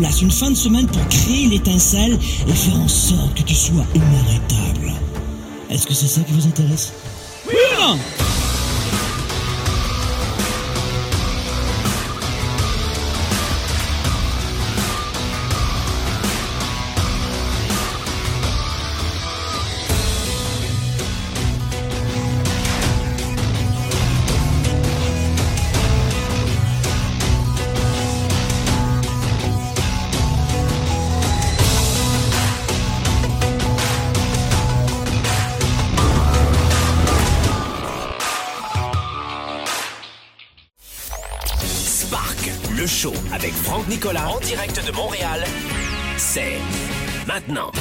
place, une fin de semaine pour créer l'étincelle et faire en sorte que tu sois inarrêtable. Est-ce que c'est ça qui vous intéresse? Avec Franck Nicolas en direct de Montréal. C'est maintenant.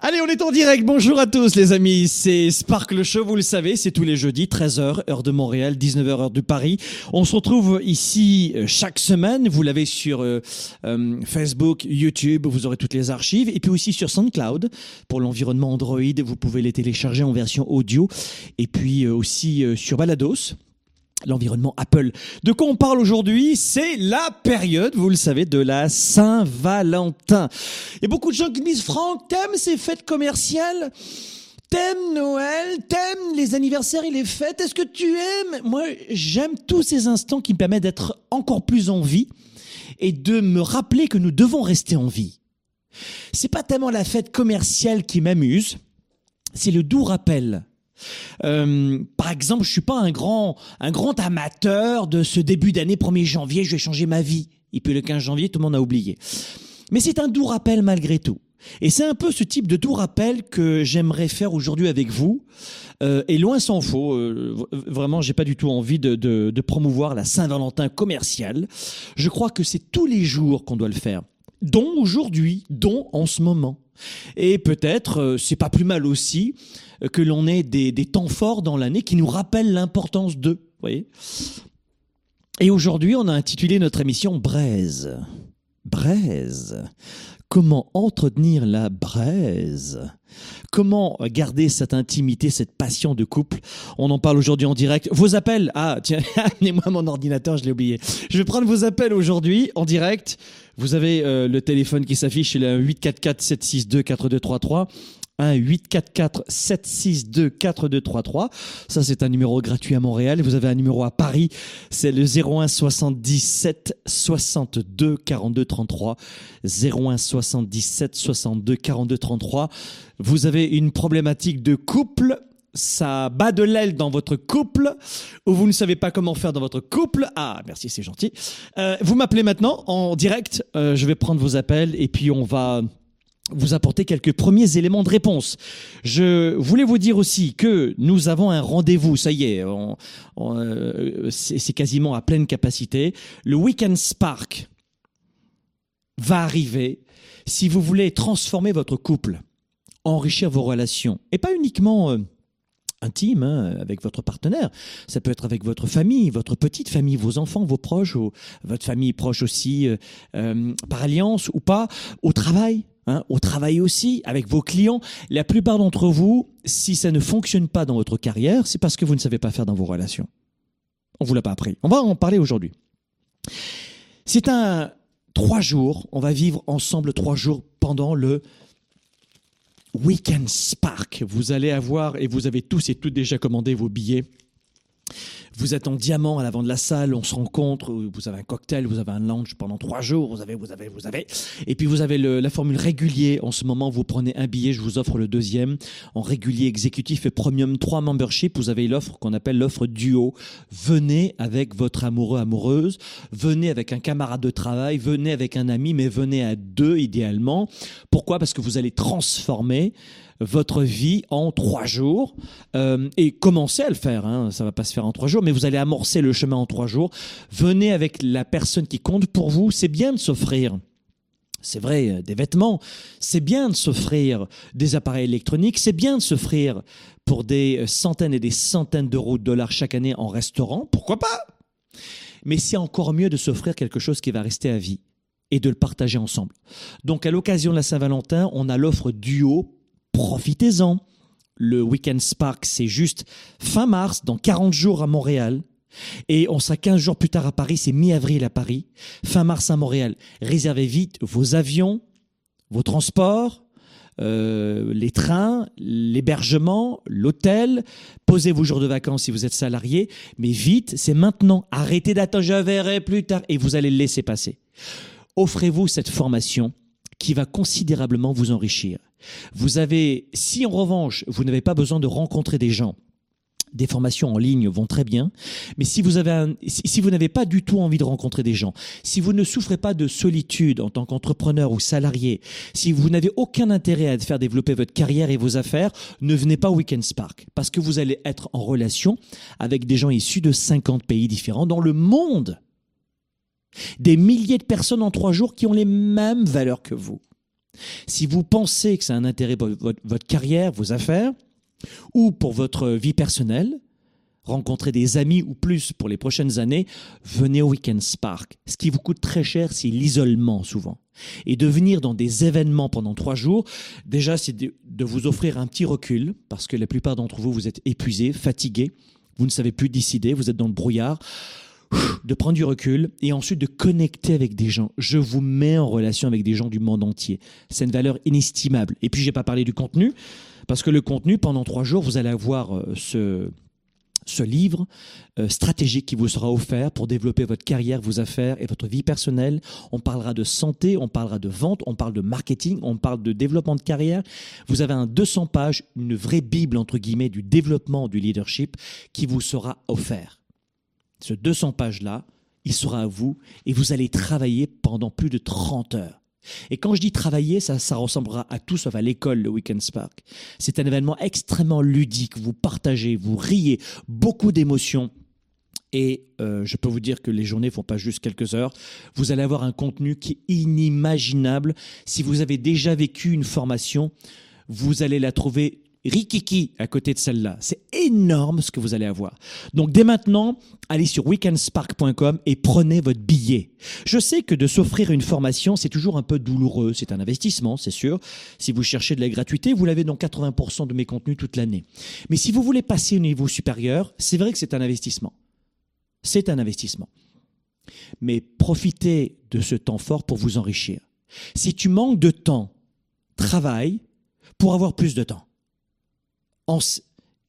Allez, on est en direct. Bonjour à tous, les amis. C'est Spark le Show, vous le savez, c'est tous les jeudis, 13h, heure de Montréal, 19h, heure de Paris. On se retrouve ici euh, chaque semaine. Vous l'avez sur euh, euh, Facebook, YouTube, vous aurez toutes les archives. Et puis aussi sur SoundCloud pour l'environnement Android. Vous pouvez les télécharger en version audio. Et puis aussi sur Balados l'environnement Apple. De quoi on parle aujourd'hui? C'est la période, vous le savez, de la Saint-Valentin. Il y a beaucoup de gens qui disent, Franck, t'aimes ces fêtes commerciales? T'aimes Noël, t'aimes les anniversaires et les fêtes, est-ce que tu aimes? Moi, j'aime tous ces instants qui me permettent d'être encore plus en vie et de me rappeler que nous devons rester en vie. C'est pas tellement la fête commerciale qui m'amuse, c'est le doux rappel euh, par exemple, je suis pas un grand, un grand amateur de ce début d'année 1er janvier, je vais changer ma vie. Et puis le 15 janvier, tout le monde a oublié. Mais c'est un doux rappel malgré tout. Et c'est un peu ce type de doux rappel que j'aimerais faire aujourd'hui avec vous. Euh, et loin s'en faut, euh, vraiment, j'ai pas du tout envie de, promouvoir la Saint-Valentin commerciale. Je crois que c'est tous les jours qu'on doit le faire, dont aujourd'hui, dont en ce moment. Et peut-être, euh, c'est pas plus mal aussi que l'on ait des, des temps forts dans l'année qui nous rappellent l'importance d'eux. Voyez Et aujourd'hui, on a intitulé notre émission Braise. Braise. Comment entretenir la braise? Comment garder cette intimité, cette passion de couple? On en parle aujourd'hui en direct. Vos appels Ah, tiens, amenez-moi mon ordinateur, je l'ai oublié. Je vais prendre vos appels aujourd'hui en direct. Vous avez euh, le téléphone qui s'affiche, c'est le 844 762 4233. 1 844 762 4233. Ça, c'est un numéro gratuit à Montréal. Vous avez un numéro à Paris. C'est le 01 77 62 42 33. 01 77 62 42 33. Vous avez une problématique de couple ça bat de l'aile dans votre couple ou vous ne savez pas comment faire dans votre couple, ah merci c'est gentil. Euh, vous m'appelez maintenant en direct, euh, je vais prendre vos appels et puis on va vous apporter quelques premiers éléments de réponse. Je voulais vous dire aussi que nous avons un rendez-vous, ça y est, euh, c'est quasiment à pleine capacité. Le Weekend Spark va arriver si vous voulez transformer votre couple, enrichir vos relations, et pas uniquement euh, intime hein, avec votre partenaire. Ça peut être avec votre famille, votre petite famille, vos enfants, vos proches, ou votre famille proche aussi, euh, par alliance ou pas, au travail. Hein, au travail aussi, avec vos clients. La plupart d'entre vous, si ça ne fonctionne pas dans votre carrière, c'est parce que vous ne savez pas faire dans vos relations. On vous l'a pas appris. On va en parler aujourd'hui. C'est un trois jours. On va vivre ensemble trois jours pendant le Weekend Spark. Vous allez avoir, et vous avez tous et toutes déjà commandé vos billets. Vous êtes en diamant à l'avant de la salle, on se rencontre, vous avez un cocktail, vous avez un lounge pendant trois jours, vous avez, vous avez, vous avez. Et puis vous avez la formule régulier. En ce moment, vous prenez un billet, je vous offre le deuxième. En régulier, exécutif et premium 3 membership, vous avez l'offre qu'on appelle l'offre duo. Venez avec votre amoureux, amoureuse, venez avec un camarade de travail, venez avec un ami, mais venez à deux idéalement. Pourquoi? Parce que vous allez transformer votre vie en trois jours euh, et commencez à le faire. Hein. Ça va pas se faire en trois jours, vous allez amorcer le chemin en trois jours. Venez avec la personne qui compte pour vous. C'est bien de s'offrir. C'est vrai, euh, des vêtements, c'est bien de s'offrir des appareils électroniques, c'est bien de s'offrir pour des euh, centaines et des centaines d'euros de dollars chaque année en restaurant, pourquoi pas? Mais c'est encore mieux de s'offrir quelque chose qui va rester à vie et de le partager ensemble. Donc à l'occasion de la Saint-Valentin, on a l'offre duo, profitez-en. Le Weekend Spark, c'est juste fin mars, dans 40 jours à Montréal. Et on sera 15 jours plus tard à Paris, c'est mi-avril à Paris, fin mars à Montréal. Réservez vite vos avions, vos transports, euh, les trains, l'hébergement, l'hôtel. Posez vos jours de vacances si vous êtes salarié, mais vite, c'est maintenant. Arrêtez d'attendre, je verrai plus tard, et vous allez le laisser passer. Offrez-vous cette formation qui va considérablement vous enrichir. Vous avez, si en revanche, vous n'avez pas besoin de rencontrer des gens, des formations en ligne vont très bien, mais si vous avez un, si vous n'avez pas du tout envie de rencontrer des gens, si vous ne souffrez pas de solitude en tant qu'entrepreneur ou salarié, si vous n'avez aucun intérêt à faire développer votre carrière et vos affaires, ne venez pas au Weekend Spark parce que vous allez être en relation avec des gens issus de 50 pays différents dans le monde. Des milliers de personnes en trois jours qui ont les mêmes valeurs que vous. Si vous pensez que c'est un intérêt pour votre, votre carrière, vos affaires, ou pour votre vie personnelle, rencontrer des amis ou plus pour les prochaines années, venez au Weekend Spark. Ce qui vous coûte très cher, c'est l'isolement souvent. Et de venir dans des événements pendant trois jours, déjà, c'est de, vous offrir un petit recul, parce que la plupart d'entre vous, vous êtes épuisés, fatigués, vous ne savez plus décider, vous êtes dans le brouillard de prendre du recul et ensuite de connecter avec des gens. Je vous mets en relation avec des gens du monde entier. C'est une valeur inestimable. Et puis, j'ai pas parlé du contenu, parce que le contenu, pendant trois jours, vous allez avoir euh, ce, ce livre euh, stratégique qui vous sera offert pour développer votre carrière, vos affaires et votre vie personnelle. On parlera de santé, on parlera de vente, on parle de marketing, on parle de développement de carrière. Vous avez un 200 pages, une vraie bible entre guillemets du développement du leadership qui vous sera offert. Ce 200 pages-là, il sera à vous et vous allez travailler pendant plus de 30 heures. Et quand je dis travailler, ça, ça ressemblera à tout sauf à l'école, le Weekend Spark. C'est un événement extrêmement ludique. Vous partagez, vous riez, beaucoup d'émotions. Et euh, je peux vous dire que les journées font pas juste quelques heures. Vous allez avoir un contenu qui est inimaginable. Si vous avez déjà vécu une formation, vous allez la trouver rikiki à côté de celle-là. C'est énorme ce que vous allez avoir. Donc dès maintenant, allez sur weekendspark.com et prenez votre billet. Je sais que de s'offrir une formation, c'est toujours un peu douloureux. C'est un investissement, c'est sûr. Si vous cherchez de la gratuité, vous l'avez dans 80% de mes contenus toute l'année. Mais si vous voulez passer au niveau supérieur, c'est vrai que c'est un investissement. C'est un investissement. Mais profitez de ce temps fort pour vous enrichir. Si tu manques de temps, travaille pour avoir plus de temps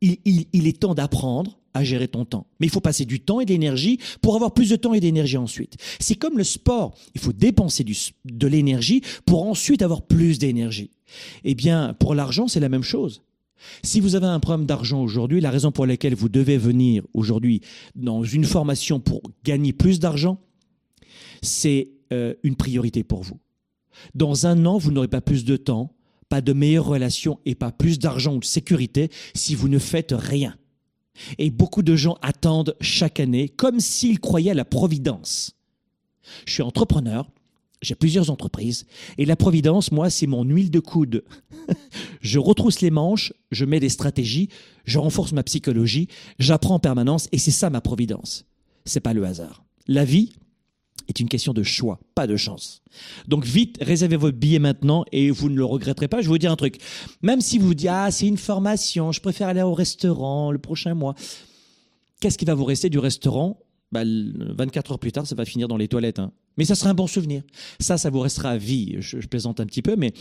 il, est temps d'apprendre à gérer ton temps. Mais il faut passer du temps et de l'énergie pour avoir plus de temps et d'énergie ensuite. C'est comme le sport. Il faut dépenser de l'énergie pour ensuite avoir plus d'énergie. Eh bien, pour l'argent, c'est la même chose. Si vous avez un problème d'argent aujourd'hui, la raison pour laquelle vous devez venir aujourd'hui dans une formation pour gagner plus d'argent, c'est euh, une priorité pour vous. Dans un an, vous n'aurez pas plus de temps, pas de meilleures relations et pas plus d'argent ou de sécurité si vous ne faites rien. Et beaucoup de gens attendent chaque année comme s'ils croyaient à la providence. Je suis entrepreneur, j'ai plusieurs entreprises, et la providence, moi, c'est mon huile de coude. je retrousse les manches, je mets des stratégies, je renforce ma psychologie, j'apprends en permanence, et c'est ça ma providence. C'est pas le hasard. La vie, est une question de choix, pas de chance. Donc vite, réservez votre billet maintenant et vous ne le regretterez pas. Je vais vous dire un truc. Même si vous dites, ah, c'est une formation, je préfère aller au restaurant le prochain mois. Qu'est-ce qui va vous rester du restaurant? Bah, 24 heures plus tard, ça va finir dans les toilettes. Hein. Mais ça sera un bon souvenir. Ça, ça vous restera à vie. Je, je, plaisante un petit peu, mais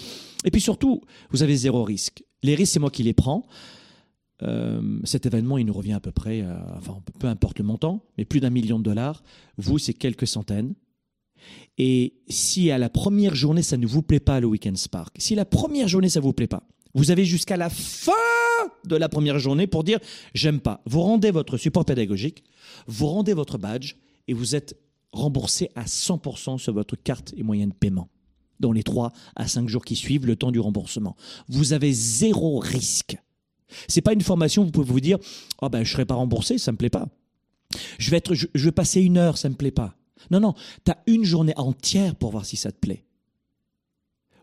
et puis surtout, vous avez zéro risque. Les risques, c'est moi qui les prends. Euh, cet événement, il nous revient à peu près, enfin, peu importe le montant, mais plus d'un million de dollars. Vous, c'est quelques centaines. Et si à la première journée, ça ne vous plaît pas, le Weekend Spark, si la première journée, ça ne vous plaît pas, vous avez jusqu'à la fin de la première journée pour dire j'aime pas. Vous rendez votre support pédagogique, vous rendez votre badge et vous êtes remboursé à 100% sur votre carte et moyen de paiement dans les 3 à 5 jours qui suivent le temps du remboursement. Vous avez zéro risque. C'est pas une formation où vous pouvez vous dire oh ben je serai pas remboursé, ça me plaît pas. Je vais être je, vais passer une heure, ça me plaît pas. Non non, tu as une journée entière pour voir si ça te plaît.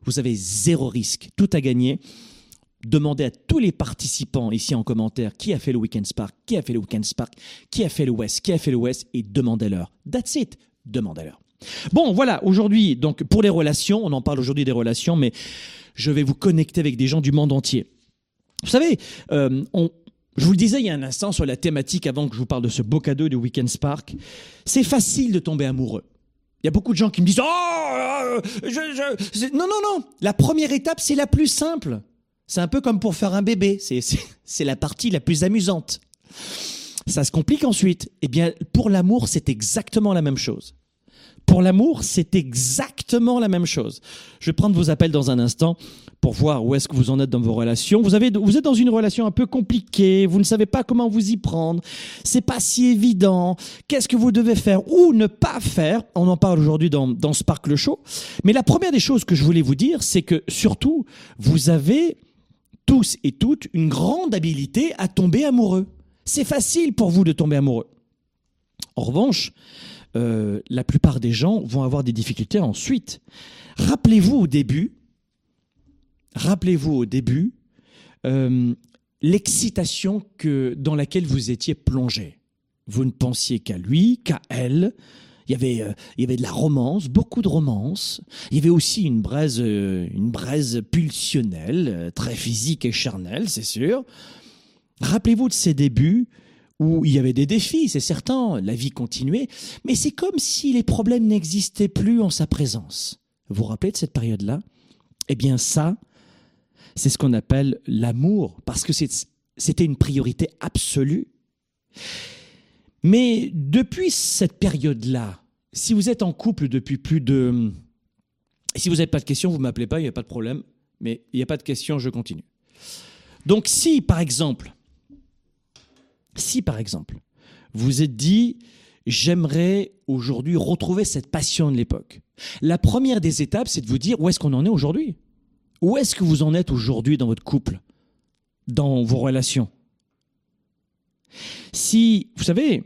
Vous avez zéro risque, tout à gagner. Demandez à tous les participants ici en commentaire qui a fait le Weekend Spark, qui a fait le Weekend Spark, qui a fait le West, qui a fait le et demandez-leur. That's it. Demandez-leur. Bon, voilà, aujourd'hui, donc pour les relations, on en parle aujourd'hui des relations, mais je vais vous connecter avec des gens du monde entier. Vous savez, euh, Je vous le disais il y a un instant sur la thématique avant que je vous parle de ce beau cadeau du Weekend Spark. C'est facile de tomber amoureux. Il y a beaucoup de gens qui me disent Oh, je, je, non, non, non. La première étape, c'est la plus simple. C'est un peu comme pour faire un bébé. C'est la partie la plus amusante. Ça se complique ensuite. Eh bien, pour l'amour, c'est exactement la même chose. Pour l'amour, c'est exactement la même chose. Je vais prendre vos appels dans un instant pour voir où est-ce que vous en êtes dans vos relations. Vous avez, vous êtes dans une relation un peu compliquée, vous ne savez pas comment vous y prendre, c'est pas si évident. Qu'est-ce que vous devez faire ou ne pas faire? On en parle aujourd'hui dans, dans Sparkle Show. Mais la première des choses que je voulais vous dire, c'est que surtout, vous avez tous et toutes une grande habilité à tomber amoureux. C'est facile pour vous de tomber amoureux. En revanche, euh, la plupart des gens vont avoir des difficultés ensuite. Rappelez-vous au début, rappelez-vous au début euh, l'excitation que dans laquelle vous étiez plongé. Vous ne pensiez qu'à lui, qu'à elle. Il y, avait, euh, il y avait de la romance, beaucoup de romance. Il y avait aussi une une braise pulsionnelle, très physique et charnelle, c'est sûr. Rappelez-vous de ces débuts où il y avait des défis, c'est certain, la vie continuait, mais c'est comme si les problèmes n'existaient plus en sa présence. Vous vous rappelez de cette période-là? Eh bien ça, c'est ce qu'on appelle l'amour, parce que c'était une priorité absolue. Mais depuis cette période-là, si vous êtes en couple depuis plus de... Si vous n'avez pas de questions, vous ne m'appelez pas, il n'y a pas de problème, mais il n'y a pas de questions, je continue. Donc si, par exemple, si par exemple, vous êtes dit, j'aimerais aujourd'hui retrouver cette passion de l'époque, la première des étapes, c'est de vous dire où est-ce qu'on en est aujourd'hui? Où est-ce que vous en êtes aujourd'hui dans votre couple Dans vos relations? Si, vous savez,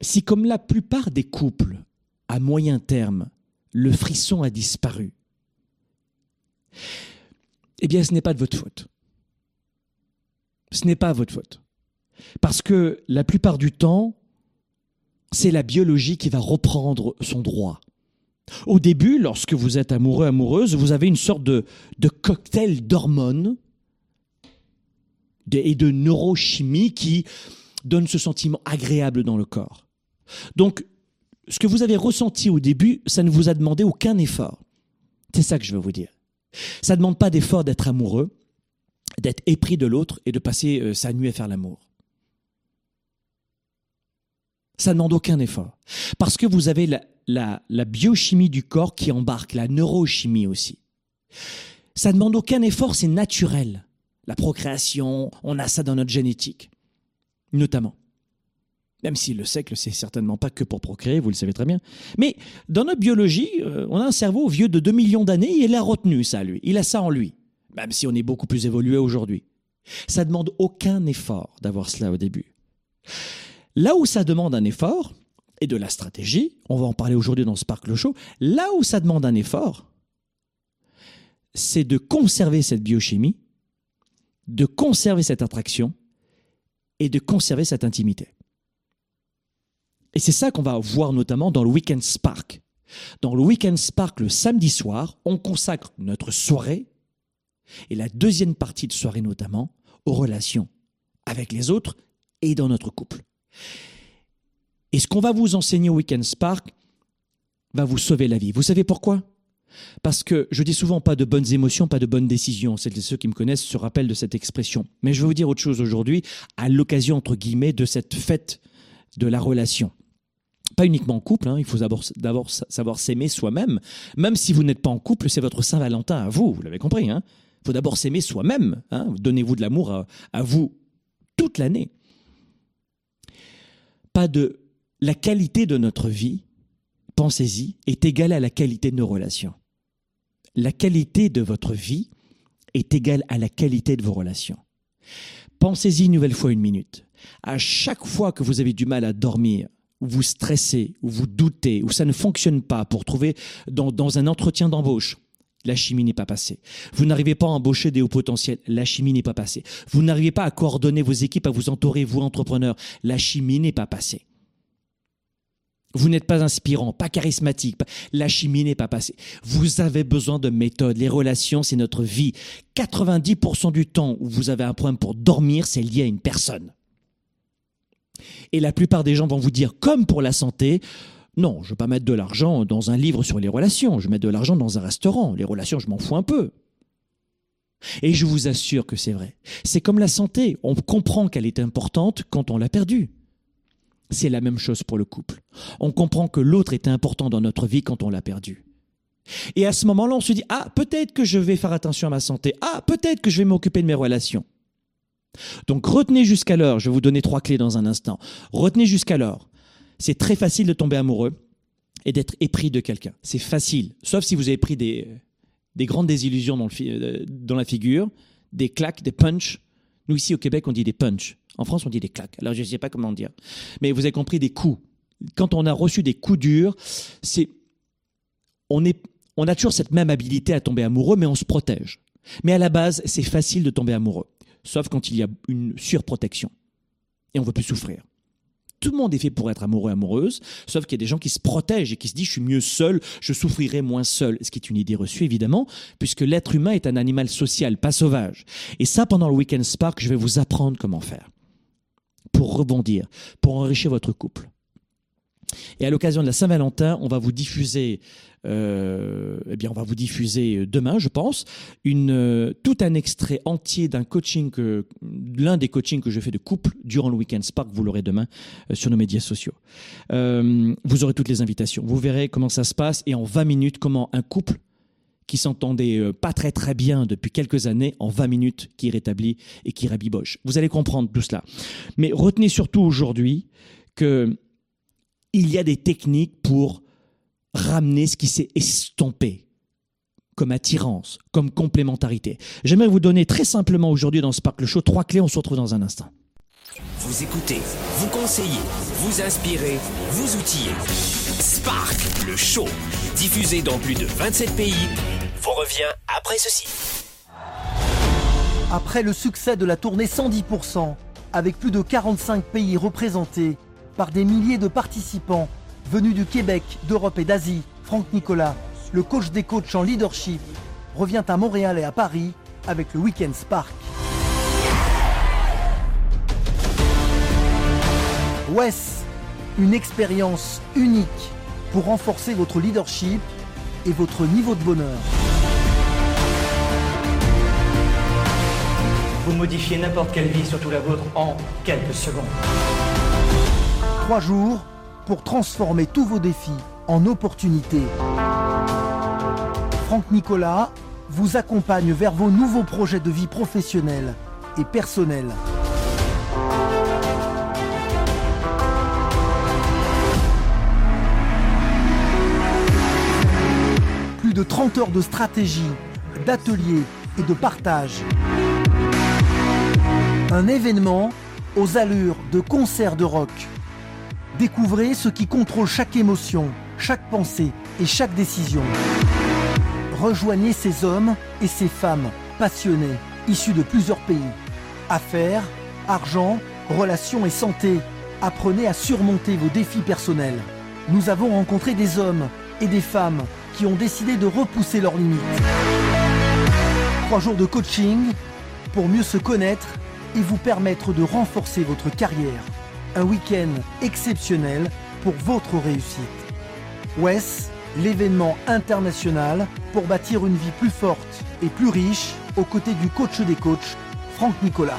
si comme la plupart des couples, à moyen terme, le frisson a disparu, eh bien ce n'est pas de votre faute. Ce n'est pas votre faute. Parce que la plupart du temps, c'est la biologie qui va reprendre son droit. Au début, lorsque vous êtes amoureux, amoureuse, vous avez une sorte de, cocktail d'hormones et de neurochimie qui donne ce sentiment agréable dans le corps. Donc, ce que vous avez ressenti au début, ça ne vous a demandé aucun effort. C'est ça que je veux vous dire. Ça ne demande pas d'effort d'être amoureux, d'être épris de l'autre et de passer euh, sa nuit à faire l'amour. Ça ne demande aucun effort. Parce que vous avez la, biochimie du corps qui embarque, la neurochimie aussi. Ça ne demande aucun effort, c'est naturel. La procréation, on a ça dans notre génétique, notamment. Même si le sexe, c'est certainement pas que pour procréer, vous le savez très bien. Mais dans notre biologie, euh, on a un cerveau vieux de 2 millions d'années, il a retenu ça, lui. Il a ça en lui. Même si on est beaucoup plus évolué aujourd'hui. Ça ne demande aucun effort d'avoir cela au début. Là où ça demande un effort, et de la stratégie, on va en parler aujourd'hui dans Sparkle Show, là où ça demande un effort, c'est de conserver cette biochimie, de conserver cette attraction et de conserver cette intimité. Et c'est ça qu'on va voir notamment dans le Weekend Spark. Dans le Weekend Spark, le samedi soir, on consacre notre soirée, et la deuxième partie de soirée notamment, aux relations avec les autres et dans notre couple. Et ce qu'on va vous enseigner au Weekend Spark va vous sauver la vie. Vous savez pourquoi? Parce que je dis souvent pas de bonnes émotions, pas de bonnes décisions. Ceux qui me connaissent se rappellent de cette expression. Mais je vais vous dire autre chose aujourd'hui, à l'occasion, entre guillemets, de cette fête de la relation. Pas uniquement en couple, hein, il faut d'abord savoir s'aimer soi-même. Même si vous n'êtes pas en couple, c'est votre Saint-Valentin à vous, vous l'avez compris. Hein. Il faut d'abord s'aimer soi-même. Hein. Donnez-vous de l'amour à vous toute l'année de la qualité de notre vie, pensez-y, est égale à la qualité de nos relations. La qualité de votre vie est égale à la qualité de vos relations. Pensez-y une nouvelle fois une minute. À chaque fois que vous avez du mal à dormir, ou vous stressez, ou vous doutez, ou ça ne fonctionne pas pour trouver dans, dans un entretien d'embauche, la chimie n'est pas passée. Vous n'arrivez pas à embaucher des hauts potentiels, la chimie n'est pas passée. Vous n'arrivez pas à coordonner vos équipes, à vous entourer, vous entrepreneurs, la chimie n'est pas passée. Vous n'êtes pas inspirant, pas charismatique, la chimie n'est pas passée. Vous avez besoin de méthode. Les relations, c'est notre vie. 90% du temps où vous avez un problème pour dormir, c'est lié à une personne. Et la plupart des gens vont vous dire, comme pour la santé, non, je ne veux pas mettre de l'argent dans un livre sur les relations, je mettre de l'argent dans un restaurant. Les relations, je m'en fous un peu. Et je vous assure que c'est vrai. C'est comme la santé, on comprend qu'elle est importante quand on l'a perdue. C'est la même chose pour le couple. On comprend que l'autre est important dans notre vie quand on l'a perdu. Et à ce moment-là, on se dit, ah, peut-être que je vais faire attention à ma santé. Ah, peut-être que je vais m'occuper de mes relations. Donc retenez jusqu'alors, je vais vous donner trois clés dans un instant. Retenez jusqu'alors. C'est très facile de tomber amoureux et d'être épris de quelqu'un. C'est facile, sauf si vous avez pris des, des grandes désillusions euh, dans la figure, des claques, des punches. Nous ici au Québec, on dit des punches. En France, on dit des claques. Alors je ne sais pas comment dire. Mais vous avez compris des coups. Quand on a reçu des coups durs, c'est on est on a toujours cette même habilité à tomber amoureux, mais on se protège. Mais à la base, c'est facile de tomber amoureux, sauf quand il y a une surprotection et on veut plus souffrir. Tout le monde est fait pour être amoureux, amoureuse, sauf qu'il y a des gens qui se protègent et qui se disent je suis mieux seul, je souffrirai moins seul, ce qui est une idée reçue évidemment, puisque l'être humain est un animal social, pas sauvage. Et ça, pendant le Weekend Spark, je vais vous apprendre comment faire pour rebondir, pour enrichir votre couple. Et à l'occasion de la Saint-Valentin, on va vous diffuser, euh, eh bien, on va vous diffuser demain, je pense, euh, tout un extrait entier d'un coaching l'un des coachings que je fais de couple durant le Weekend Spark. Vous l'aurez demain euh, sur nos médias sociaux. vous aurez toutes les invitations. Vous verrez comment ça se passe et en 20 minutes comment un couple qui s'entendait pas très très bien depuis quelques années, en 20 minutes, qui rétablit et qui rabiboche. Vous allez comprendre tout cela. Mais retenez surtout aujourd'hui que il y a des techniques pour ramener ce qui s'est estompé comme attirance, comme complémentarité. J'aimerais vous donner très simplement aujourd'hui dans Spark le Show trois clés, on se retrouve dans un instant. Vous écoutez, vous conseillez, vous inspirez, vous outillez. Spark, le show, diffusé dans plus de 27 pays, vous revient après ceci. Après le succès de la tournée 110%, avec plus de 45 pays représentés, par des milliers de participants venus du Québec, d'Europe et d'Asie, Franck Nicolas, le coach des coachs en leadership, revient à Montréal et à Paris avec le Weekend Spark. WES, une expérience unique pour renforcer votre leadership et votre niveau de bonheur. Vous modifiez n'importe quelle vie, surtout la vôtre, en quelques secondes. Trois jours pour transformer tous vos défis en opportunités. Franck Nicolas vous accompagne vers vos nouveaux projets de vie professionnelle et personnelle. Plus de 30 heures de stratégie, d'ateliers et de partage. Un événement aux allures de concert de rock Découvrez ce qui contrôle chaque émotion, chaque pensée et chaque décision. Rejoignez ces hommes et ces femmes passionnés, issus de plusieurs pays. Affaires, argent, relations et santé. Apprenez à surmonter vos défis personnels. Nous avons rencontré des hommes et des femmes qui ont décidé de repousser leurs limites. Trois jours de coaching pour mieux se connaître et vous permettre de renforcer votre carrière un week-end exceptionnel pour votre réussite. WES, l'événement international pour bâtir une vie plus forte et plus riche aux côtés du coach des coachs, Franck Nicolas.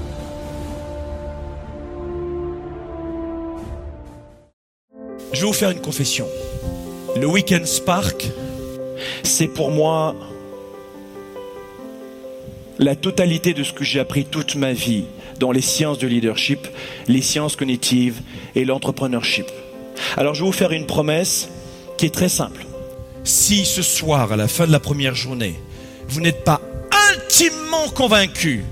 Je vais vous faire une confession. Le Weekend Spark, c'est pour moi la totalité de ce que j'ai appris toute ma vie dans les sciences de leadership, les sciences cognitives et l'entrepreneurship. Alors je vais vous faire une promesse qui est très simple. Si ce soir, à la fin de la première journée, vous n'êtes pas intimement convaincu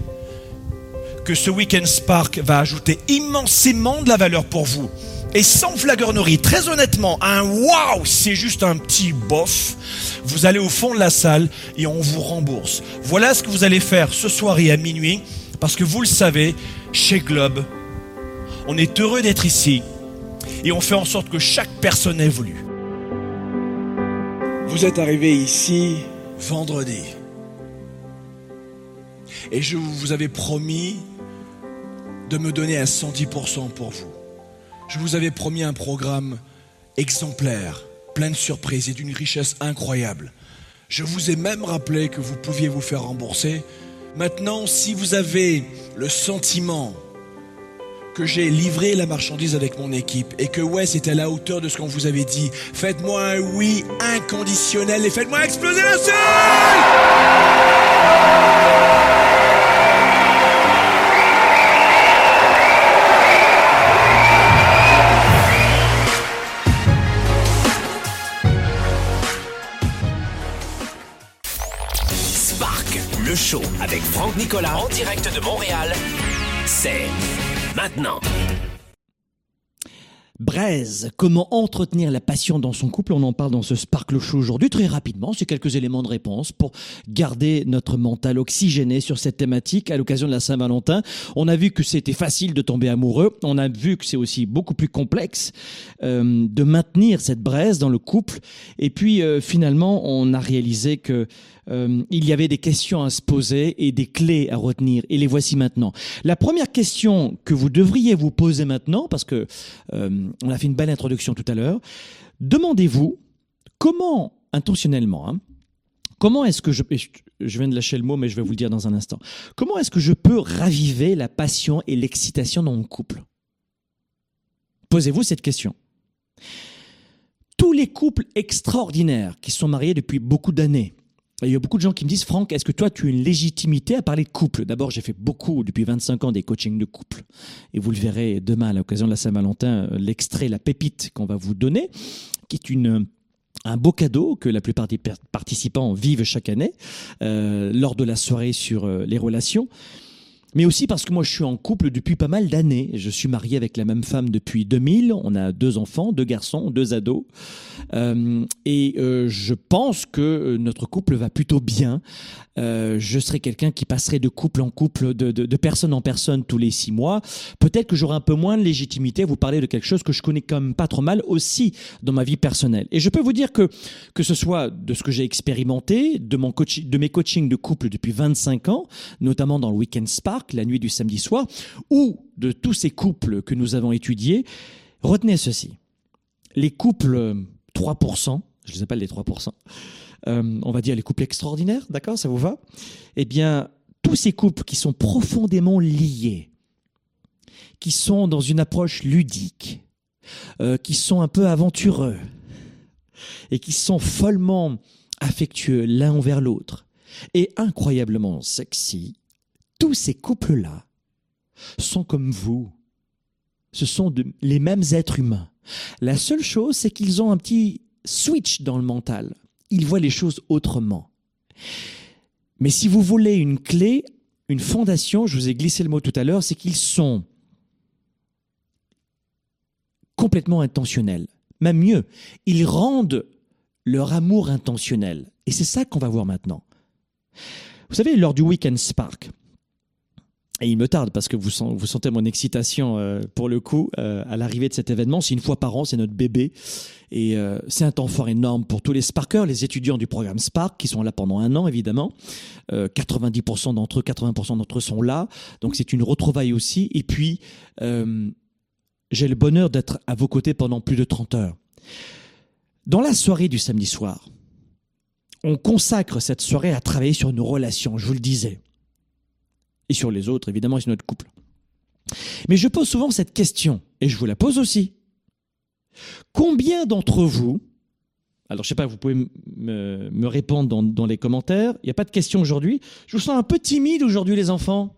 que ce Weekend Spark va ajouter immensément de la valeur pour vous, et sans flagornerie, très honnêtement, un waouh, c'est juste un petit bof. Vous allez au fond de la salle et on vous rembourse. Voilà ce que vous allez faire ce soir et à minuit, parce que vous le savez, chez Globe, on est heureux d'être ici et on fait en sorte que chaque personne évolue. Vous êtes arrivé ici vendredi. Et je vous avais promis de me donner à 110% pour vous. Je vous avais promis un programme exemplaire, plein de surprises et d'une richesse incroyable. Je vous ai même rappelé que vous pouviez vous faire rembourser. Maintenant, si vous avez le sentiment que j'ai livré la marchandise avec mon équipe et que ouais, c'était à la hauteur de ce qu'on vous avait dit, faites-moi un oui inconditionnel et faites-moi exploser la salle avec Franck Nicolas en direct de Montréal, c'est maintenant. Braise, comment entretenir la passion dans son couple? On en parle dans ce Sparkle Show aujourd'hui très rapidement. C'est quelques éléments de réponse pour garder notre mental oxygéné sur cette thématique à l'occasion de la Saint-Valentin. On a vu que c'était facile de tomber amoureux. On a vu que c'est aussi beaucoup plus complexe euh, de maintenir cette braise dans le couple. Et puis euh, finalement, on a réalisé que euh, il y avait des questions à se poser et des clés à retenir. Et les voici maintenant. La première question que vous devriez vous poser maintenant, parce que euh, on a fait une belle introduction tout à l'heure, demandez-vous comment, intentionnellement, hein, comment est-ce que je, je viens de lâcher le mot, mais je vais vous le dire dans un instant, comment est-ce que je peux raviver la passion et l'excitation dans mon couple? Posez-vous cette question tous les couples extraordinaires qui sont mariés depuis beaucoup d'années, il y a beaucoup de gens qui me disent, Franck, est-ce que toi, tu as une légitimité à parler de couple? D'abord, j'ai fait beaucoup, depuis 25 ans, des coachings de couple. Et vous le verrez demain, à l'occasion de la Saint-Valentin, euh, l'extrait, la pépite qu'on va vous donner, qui est une un beau cadeau que la plupart des participants vivent chaque année euh, lors de la soirée sur euh, les relations mais aussi parce que moi je suis en couple depuis pas mal d'années. Je suis marié avec la même femme depuis 2000. On a deux enfants, deux garçons, deux ados. Euh, et euh, je pense que euh, notre couple va plutôt bien. Je serai quelqu'un qui passerait de couple en couple, de, de, personne en personne tous les six mois. Peut-être que j'aurai un peu moins de légitimité à vous parler de quelque chose que je connais quand même pas trop mal aussi dans ma vie personnelle. Et je peux vous dire que que ce soit de ce que j'ai expérimenté, de mon coach, de mes coachings de couple depuis 25 ans, notamment dans le Weekend La nuit du samedi soir, ou de tous ces couples que nous avons étudiés, retenez ceci. Les couples 3%, je les appelle les 3%, euh, on va dire les couples extraordinaires, d'accord, ça vous va? Eh bien, tous ces couples qui sont profondément liés, qui sont dans une approche ludique, euh, qui sont un peu aventureux et qui sont follement affectueux l'un envers l'autre et incroyablement sexy, tous ces couples-là sont comme vous. Ce sont les mêmes êtres humains. La seule chose, c'est qu'ils ont un petit switch dans le mental. Ils voient les choses autrement. Mais si vous voulez une clé, une fondation, je vous ai glissé le mot tout à l'heure, c'est qu'ils sont complètement intentionnels. Même mieux, ils rendent leur amour intentionnel. Et c'est ça qu'on va voir maintenant. Vous savez, lors du Weekend Spark, Et il me tarde parce que vous, vous sentez mon excitation euh, pour le coup euh, à l'arrivée de cet événement. C'est une fois par an, c'est notre bébé. Et euh, c'est un temps fort énorme pour tous les Sparkers, les étudiants du programme Spark, qui sont là pendant un an évidemment. Euh, 90% d'entre eux, 80% d'entre eux sont là. Donc c'est une retrouvaille aussi. Et puis, euh, j'ai le bonheur d'être à vos côtés pendant plus de 30 heures. Dans la soirée du samedi soir, on consacre cette soirée à travailler sur nos relations, je vous le disais. Et sur les autres, évidemment, et sur notre couple. Mais je pose souvent cette question, et je vous la pose aussi. Combien d'entre vous, alors je sais pas, vous pouvez me, répondre dans, dans les commentaires, il n'y a pas de question aujourd'hui, je vous sens un peu timide aujourd'hui les enfants.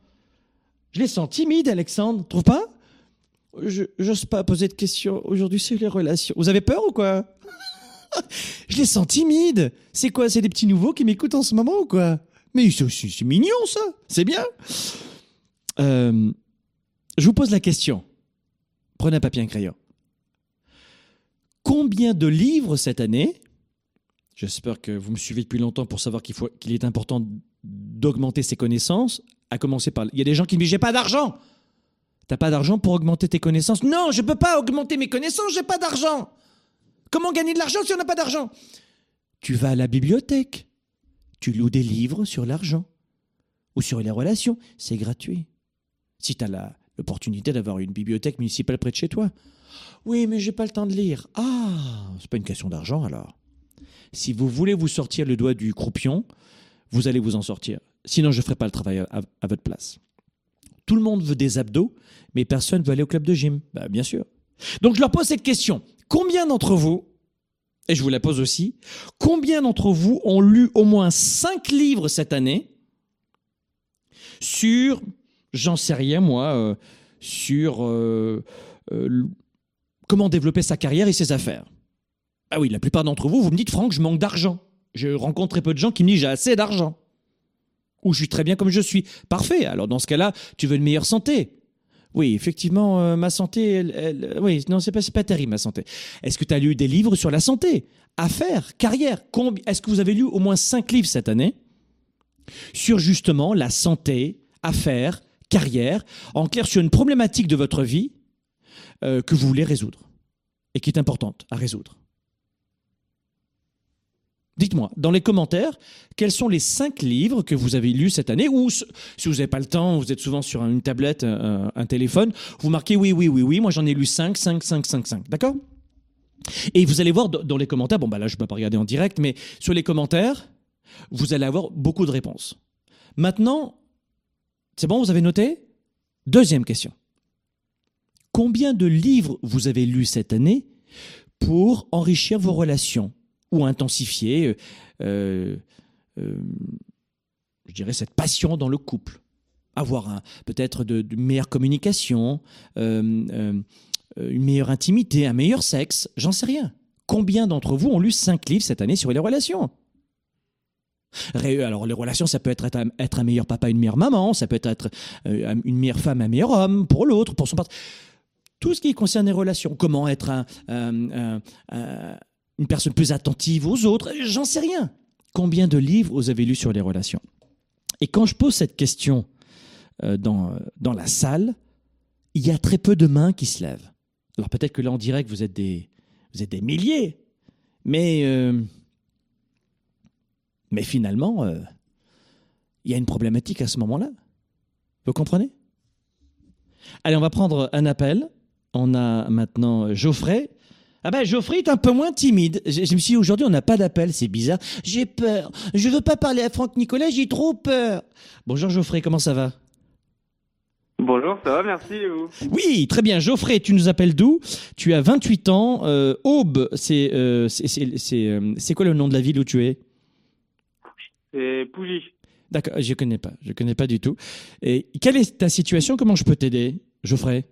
Je les sens timides, Alexandre, trouve pas? Je n'ose pas poser de questions aujourd'hui sur les relations. Vous avez peur ou quoi? Je les sens timides. C'est quoi? C'est des petits nouveaux qui m'écoutent en ce moment ou quoi? Mais c'est mignon ça, c'est bien. Euh, je vous pose la question. Prenez un papier et un crayon. Combien de livres cette année J'espère que vous me suivez depuis longtemps pour savoir qu'il qu'il est important d'augmenter ses connaissances. À commencer par, il y a des gens qui me disent j'ai pas d'argent. T'as pas d'argent pour augmenter tes connaissances? Non, je peux pas augmenter mes connaissances. J'ai pas d'argent. Comment gagner de l'argent si on n'a pas d'argent? Tu vas à la bibliothèque. Tu loues des livres sur l'argent ou sur les relations. C'est gratuit. Si tu as l'opportunité d'avoir une bibliothèque municipale près de chez toi. Oui, mais j'ai pas le temps de lire. Ah, c'est pas une question d'argent alors. Si vous voulez vous sortir le doigt du croupion, vous allez vous en sortir. Sinon, je ne ferai pas le travail à, votre place. Tout le monde veut des abdos, mais personne veut aller au club de gym. Bah, bien sûr. Donc, je leur pose cette question. Combien d'entre vous, et je vous la pose aussi, combien d'entre vous ont lu au moins cinq livres cette année sur, j'en sais rien moi, euh, sur euh, euh, comment développer sa carrière et ses affaires? Ah oui, la plupart d'entre vous, vous me dites, Franck, je manque d'argent. Je rencontre très peu de gens qui me disent, j'ai assez d'argent. Ou je suis très bien comme je suis. Parfait. Alors dans ce cas-là, tu veux une meilleure santé. Oui, effectivement, euh, ma santé, oui, non, c'est pas, pas terrible ma santé. Est-ce que tu as lu des livres sur la santé, affaires, carrière Est-ce que vous avez lu au moins cinq livres cette année? Sur justement la santé, affaires, carrière, en clair sur une problématique de votre vie euh, que vous voulez résoudre et qui est importante à résoudre Dites-moi dans les commentaires quels sont les cinq livres que vous avez lus cette année ou si vous n'avez pas le temps, vous êtes souvent sur une tablette, un, un téléphone, vous marquez oui, oui, oui, oui, moi j'en ai lu 5, 5, 5, 5, 5, d'accord? Et vous allez voir dans dans les commentaires, bon bah là je ne peux pas regarder en direct, mais sur les commentaires, vous allez avoir beaucoup de réponses. Maintenant, c'est bon, vous avez noté? Deuxième question. Combien de livres vous avez lus cette année pour enrichir vos relations? Ou intensifier, euh, euh, je dirais, cette passion dans le couple Avoir peut-être de, de meilleure communication, euh, une meilleure intimité, un meilleur sexe, j'en sais rien. Combien d'entre vous ont lu cinq livres cette année sur les relations? Alors les relations, ça peut être être un, meilleur papa, une meilleure maman, ça peut être une meilleure femme, un meilleur homme pour l'autre, pour son partenaire. Tout ce qui concerne les relations, comment être un- une personne plus attentive aux autres, j'en sais rien. Combien de livres vous avez lus sur les relations? Et quand je pose cette question euh, dans, dans la salle, il y a très peu de mains qui se lèvent. Alors peut-être que là en direct, vous êtes des, vous êtes des milliers, mais euh, finalement, euh, il y a une problématique à ce moment-là. Vous comprenez? Allez, on va prendre un appel. On a maintenant Geoffrey. Ah ben Geoffrey est un peu moins timide. Je, je me suis dit aujourd'hui on n'a pas d'appel, c'est bizarre. J'ai peur. Je veux pas parler à Franck Nicolas, j'ai trop peur. Bonjour Geoffrey, comment ça va? Bonjour, ça va, merci et vous? Oui, très bien. Geoffrey, tu nous appelles d'où? Tu as 28 ans. Euh, Aube, c'est euh, c'est- c'est- c'est, euh, c'est quoi le nom de la ville où tu es? C'est Pougy. D'accord, je connais pas, je connais pas du tout. Et quelle est ta situation? Comment je peux t'aider, Geoffrey?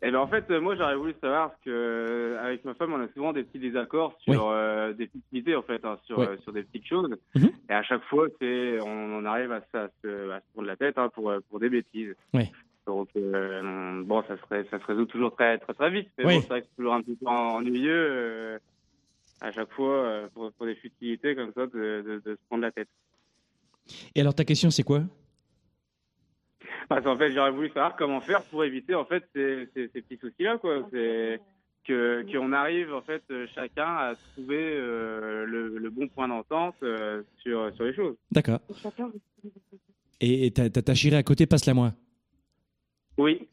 Eh ben en fait, euh, moi j'aurais voulu savoir parce que euh, avec ma femme, on a souvent des petits désaccords sur Oui. euh, des petites idées en fait, hein, sur Oui. euh, sur des petites choses. Mhm. Et à chaque fois, c'est on en arrive à, se- à se à se prendre la tête hein, pour pour des bêtises. Oui. Donc bon, ça serait ça se résout toujours très très très vite. Mais Oui. bon, c'est vrai que c'est toujours un petit peu ennuyeux à chaque fois pour, pour des futilités comme ça de, de, de se prendre la tête. Et alors ta question c'est quoi? Parce qu'en fait, j'aurais voulu savoir comment faire pour éviter en fait ces, ces, ces petits soucis-là, quoi. C'est que qu'on arrive en fait euh, chacun à trouver euh, le, le bon point d'entente euh, sur sur les choses. D'accord. Et et ta, chérie à côté, passe-la moi. Oui.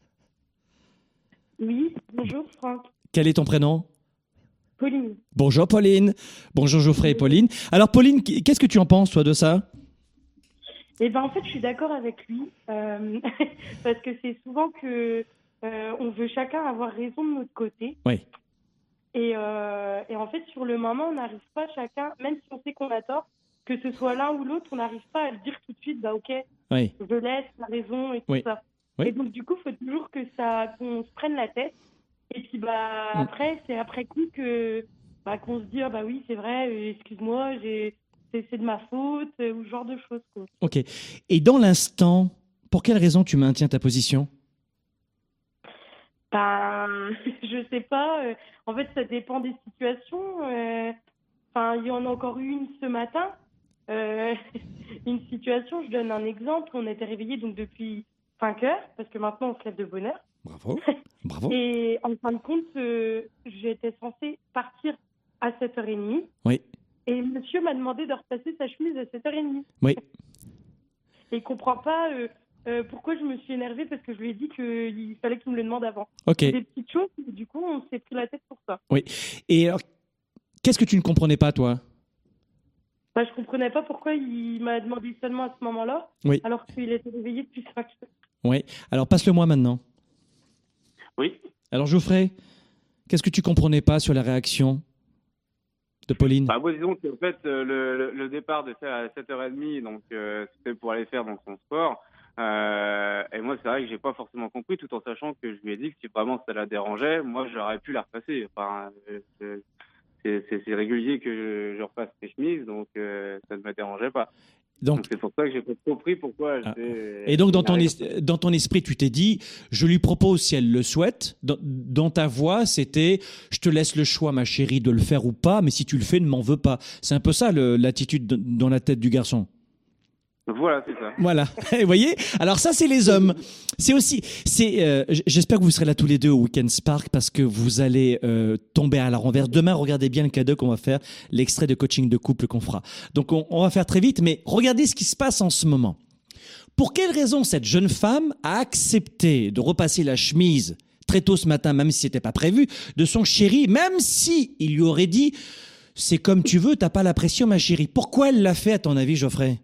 Oui, bonjour Franck. Quel est ton prénom? Pauline. Bonjour Pauline. Bonjour Geoffrey et Pauline. Alors Pauline, qu'est-ce que tu en penses toi de ça? Eh ben en fait, je suis d'accord avec lui euh, parce que c'est souvent que euh, on veut chacun avoir raison de notre côté. Oui. Et, euh, et en fait, sur le moment, on n'arrive pas chacun, même si on sait qu'on a tort, que ce soit l'un ou l'autre, on n'arrive pas à le dire tout de suite. Bah ok, Oui. je laisse la raison et tout Oui. ça. Oui. Et donc du coup, il faut toujours que ça, qu'on se prenne la tête. Et puis bah Mm. après, c'est après coup que bah qu'on se dit ah bah oui c'est vrai, excuse-moi, j'ai c'est de ma faute euh, ou ce genre de choses quoi. Ok. Et dans l'instant, pour quelle raison tu maintiens ta position? Ben, je sais pas. euh, En fait, ça dépend des situations. euh, Enfin, il y en a encore eu une ce matin. Euh, une situation, je donne un exemple. On était réveillés donc depuis 5 heures, parce que maintenant on se lève de bonne heure. Bravo. Bravo. Et en fin de compte, euh, j'étais censée partir à 7h30. Oui. Et monsieur m'a demandé de repasser sa chemise à 7h30. Oui. Et il comprend pas euh, euh, pourquoi je me suis énervée parce que je lui ai dit qu'il fallait qu'il me le demande avant. Ok. Des petites choses, et du coup, on s'est pris la tête pour ça. Et alors, qu'est-ce que tu ne comprenais pas toi? Bah, je comprenais pas pourquoi il m'a demandé seulement à ce moment-là, Oui. alors qu'il était réveillé depuis 5 heures. Oui. Alors passe-le-moi maintenant. Oui. Alors Geoffrey, qu'est-ce que tu comprenais pas sur la réaction? Pauline Bah, disons qu'en fait, euh, le, départ de à 7h30, donc euh, c'était pour aller faire donc, son sport. Euh, et moi, c'est vrai que j'ai pas forcément compris, tout en sachant que je lui ai dit que si vraiment ça la dérangeait, moi, j'aurais pu la repasser. Enfin, c'est- régulier que je, je repasse mes chemises, donc ça ne me dérangeait pas. Donc, c'est pour ça que j'ai pas compris pourquoi Ah. et donc dans ton, arrivé. es- dans ton esprit, tu t'es dit, je lui propose si elle le souhaite. Dans, dans ta voix, c'était, je te laisse le choix, ma chérie, de le faire ou pas, mais si tu le fais, ne m'en veux pas. C'est un peu ça l'attitude dans la tête du garçon. Voilà, c'est ça. Voilà, vous voyez? Alors ça, c'est les hommes. C'est aussi, c'est. euh, J'espère que vous serez là tous les deux au Weekend Spark parce que vous allez euh, tomber à la renverse. Demain, regardez bien le cadeau qu'on va faire, l'extrait de coaching de couple qu'on fera. Donc, on, on va faire très vite, mais regardez ce qui se passe en ce moment. Pour quelle raison cette jeune femme a accepté de repasser la chemise très tôt ce matin, même si c'était pas prévu, de son chéri, même si il lui aurait dit, c'est comme tu veux, t'as pas la pression, ma chérie. Pourquoi elle l'a fait, à ton avis, Geoffrey?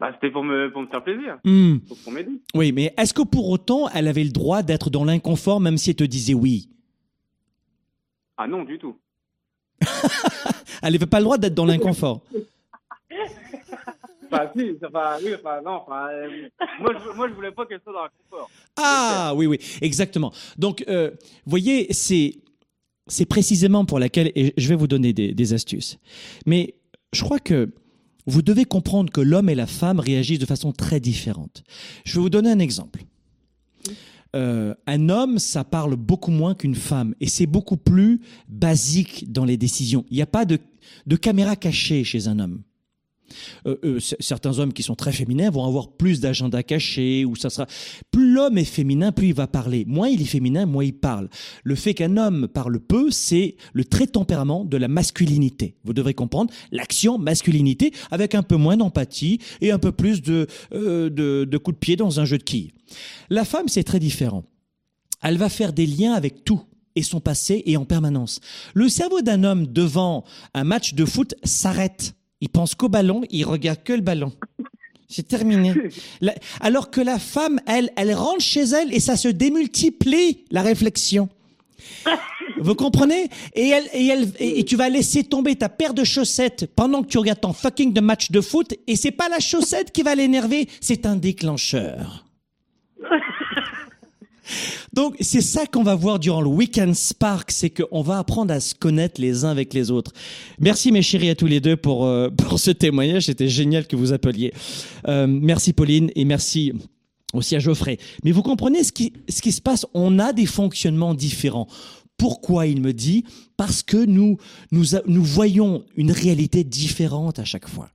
Bah, c'était pour me, pour me faire plaisir, Hmm. pour qu'on m'aide. Oui, mais est-ce que pour autant, elle avait le droit d'être dans l'inconfort même si elle te disait oui? Ah non, du tout. Elle n'avait pas le droit d'être dans l'inconfort. Enfin, si, enfin, oui, enfin, non, enfin, euh, moi, je, moi, je voulais pas qu'elle soit dans le confort. Ah oui, oui, exactement. Donc, euh, voyez, c'est c'est précisément pour laquelle, et je vais vous donner des, des astuces. Mais je crois que vous devez comprendre que l'homme et la femme réagissent de façon très différente. Je vais vous donner un exemple. Euh, un homme, ça parle beaucoup moins qu'une femme, et c'est beaucoup plus basique dans les décisions. Il n'y a pas de, de caméra cachée chez un homme. Euh, euh, certains hommes qui sont très féminins vont avoir plus d'agenda caché ou ça sera plus l'homme est féminin plus il va parler. Moins il est féminin moins il parle. Le fait qu'un homme parle peu c'est le trait tempérament de la masculinité. Vous devrez comprendre l'action masculinité avec un peu moins d'empathie et un peu plus de, euh, de, de coups de pied dans un jeu de quilles. La femme c'est très différent. Elle va faire des liens avec tout et son passé et en permanence. Le cerveau d'un homme devant un match de foot s'arrête. Il pense qu'au ballon, il regarde que le ballon. C'est terminé. Alors que la femme, elle, elle rentre chez elle et ça se démultiplie, la réflexion. Vous comprenez? Et, elle, et, elle, et tu vas laisser tomber ta paire de chaussettes pendant que tu regardes ton fucking de match de foot et c'est pas la chaussette qui va l'énerver, c'est un déclencheur. Donc c'est ça qu'on va voir durant le Weekend Spark, c'est qu'on va apprendre à se connaître les uns avec les autres. Merci mes chéris à tous les deux pour, euh, pour ce témoignage, c'était génial que vous appeliez. Euh, merci Pauline et merci aussi à Geoffrey. Mais vous comprenez ce qui, ce qui se passe, on a des fonctionnements différents. Pourquoi il me dit? Parce que nous, nous, nous voyons une réalité différente à chaque fois.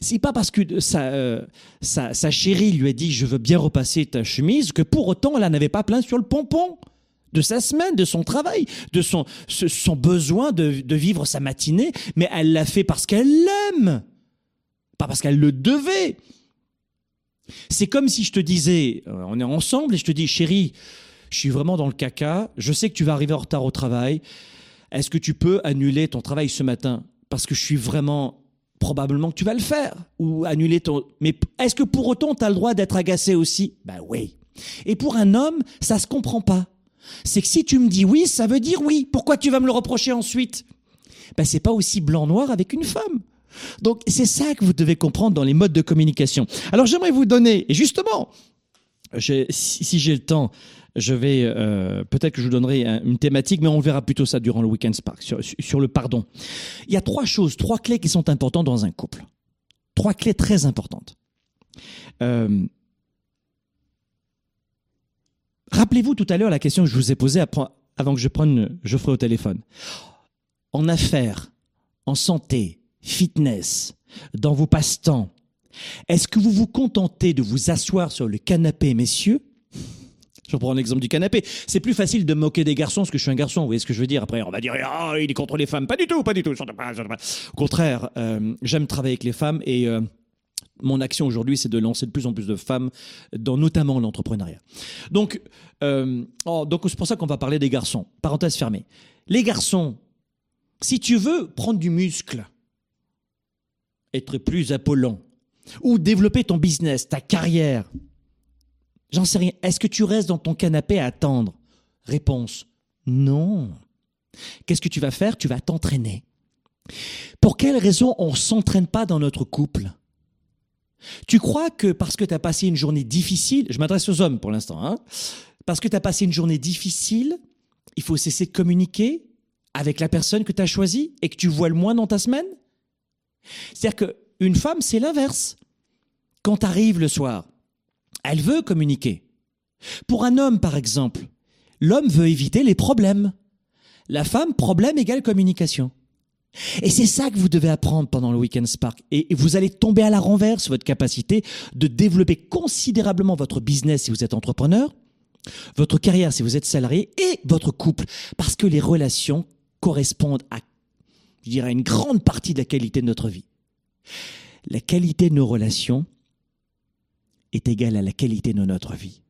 C'est pas parce que sa, euh, sa, sa chérie lui a dit je veux bien repasser ta chemise que pour autant elle n'avait pas plein sur le pompon de sa semaine, de son travail, de son, son besoin de, de vivre sa matinée, mais elle l'a fait parce qu'elle l'aime, pas parce qu'elle le devait. C'est comme si je te disais, euh, on est ensemble et je te dis, chérie, je suis vraiment dans le caca, je sais que tu vas arriver en retard au travail, est-ce que tu peux annuler ton travail ce matin? Parce que je suis vraiment probablement que tu vas le faire ou annuler ton mais est-ce que pour autant tu as le droit d'être agacé aussi? Ben oui. Et pour un homme, ça se comprend pas. C'est que si tu me dis oui, ça veut dire oui. Pourquoi tu vas me le reprocher ensuite? Ben c'est pas aussi blanc noir avec une femme. Donc c'est ça que vous devez comprendre dans les modes de communication. Alors j'aimerais vous donner et justement si j'ai le temps, je vais euh, peut-être que je vous donnerai un- une thématique, mais on verra plutôt ça durant le Weekend Spark sur, le pardon. Il y a trois choses, trois clés qui sont importantes dans un couple. Trois clés très importantes. Euh, Rappelez-vous tout à l'heure la question que je vous ai posée avant que je prenne Geoffrey au téléphone. En affaires, en santé, fitness, dans vos passe-temps, est-ce que vous vous contentez de vous asseoir sur le canapé, messieurs Je prends l'exemple du canapé. C'est plus facile de moquer des garçons parce que je suis un garçon. Vous voyez ce que je veux dire Après, on va dire ah il est contre les femmes. Pas du tout, pas du tout. pas. Au contraire, euh, j'aime travailler avec les femmes et euh, mon action aujourd'hui, c'est de lancer de plus en plus de femmes dans notamment l'entrepreneuriat. Donc, euh, oh, donc c'est pour ça qu'on va parler des garçons. Parenthèse fermée. Les garçons, si tu veux prendre du muscle, être plus appelant, ou développer ton business, ta carrière, j'en sais rien. Est-ce que tu restes dans ton canapé à attendre? Réponse non. Qu'est-ce que tu vas faire? Tu vas t'entraîner. Pour quelle raison on ne s'entraîne pas dans notre couple? Tu crois que parce que tu as passé une journée difficile, je m'adresse aux hommes pour l'instant, hein, parce que tu as passé une journée difficile, il faut cesser de communiquer avec la personne que tu as choisie et que tu vois le moins dans ta semaine? C'est-à-dire qu'une femme, c'est l'inverse. Quand tu arrives le soir, elle veut communiquer. Pour un homme, par exemple, l'homme veut éviter les problèmes. La femme, problème égale communication. Et c'est ça que vous devez apprendre pendant le Weekend Spark. Et vous allez tomber à la renverse votre capacité de développer considérablement votre business si vous êtes entrepreneur, votre carrière si vous êtes salarié et votre couple. Parce que les relations correspondent à, je dirais, une grande partie de la qualité de notre vie. La qualité de nos relations est égale à la qualité de notre vie.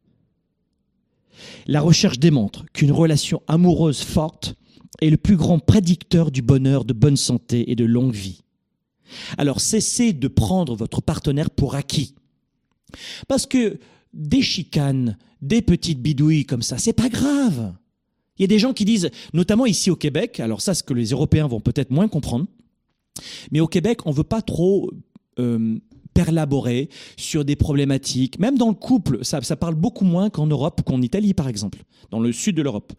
La recherche démontre qu'une relation amoureuse forte est le plus grand prédicteur du bonheur, de bonne santé et de longue vie. Alors cessez de prendre votre partenaire pour acquis. Parce que des chicanes, des petites bidouilles comme ça, c'est pas grave. Il y a des gens qui disent, notamment ici au Québec, alors ça, ce que les Européens vont peut-être moins comprendre, mais au Québec, on veut pas trop euh, perlaborer sur des problématiques. Même dans le couple, ça, parle beaucoup moins qu'en Europe, qu'en Italie, par exemple, dans le sud de l'Europe.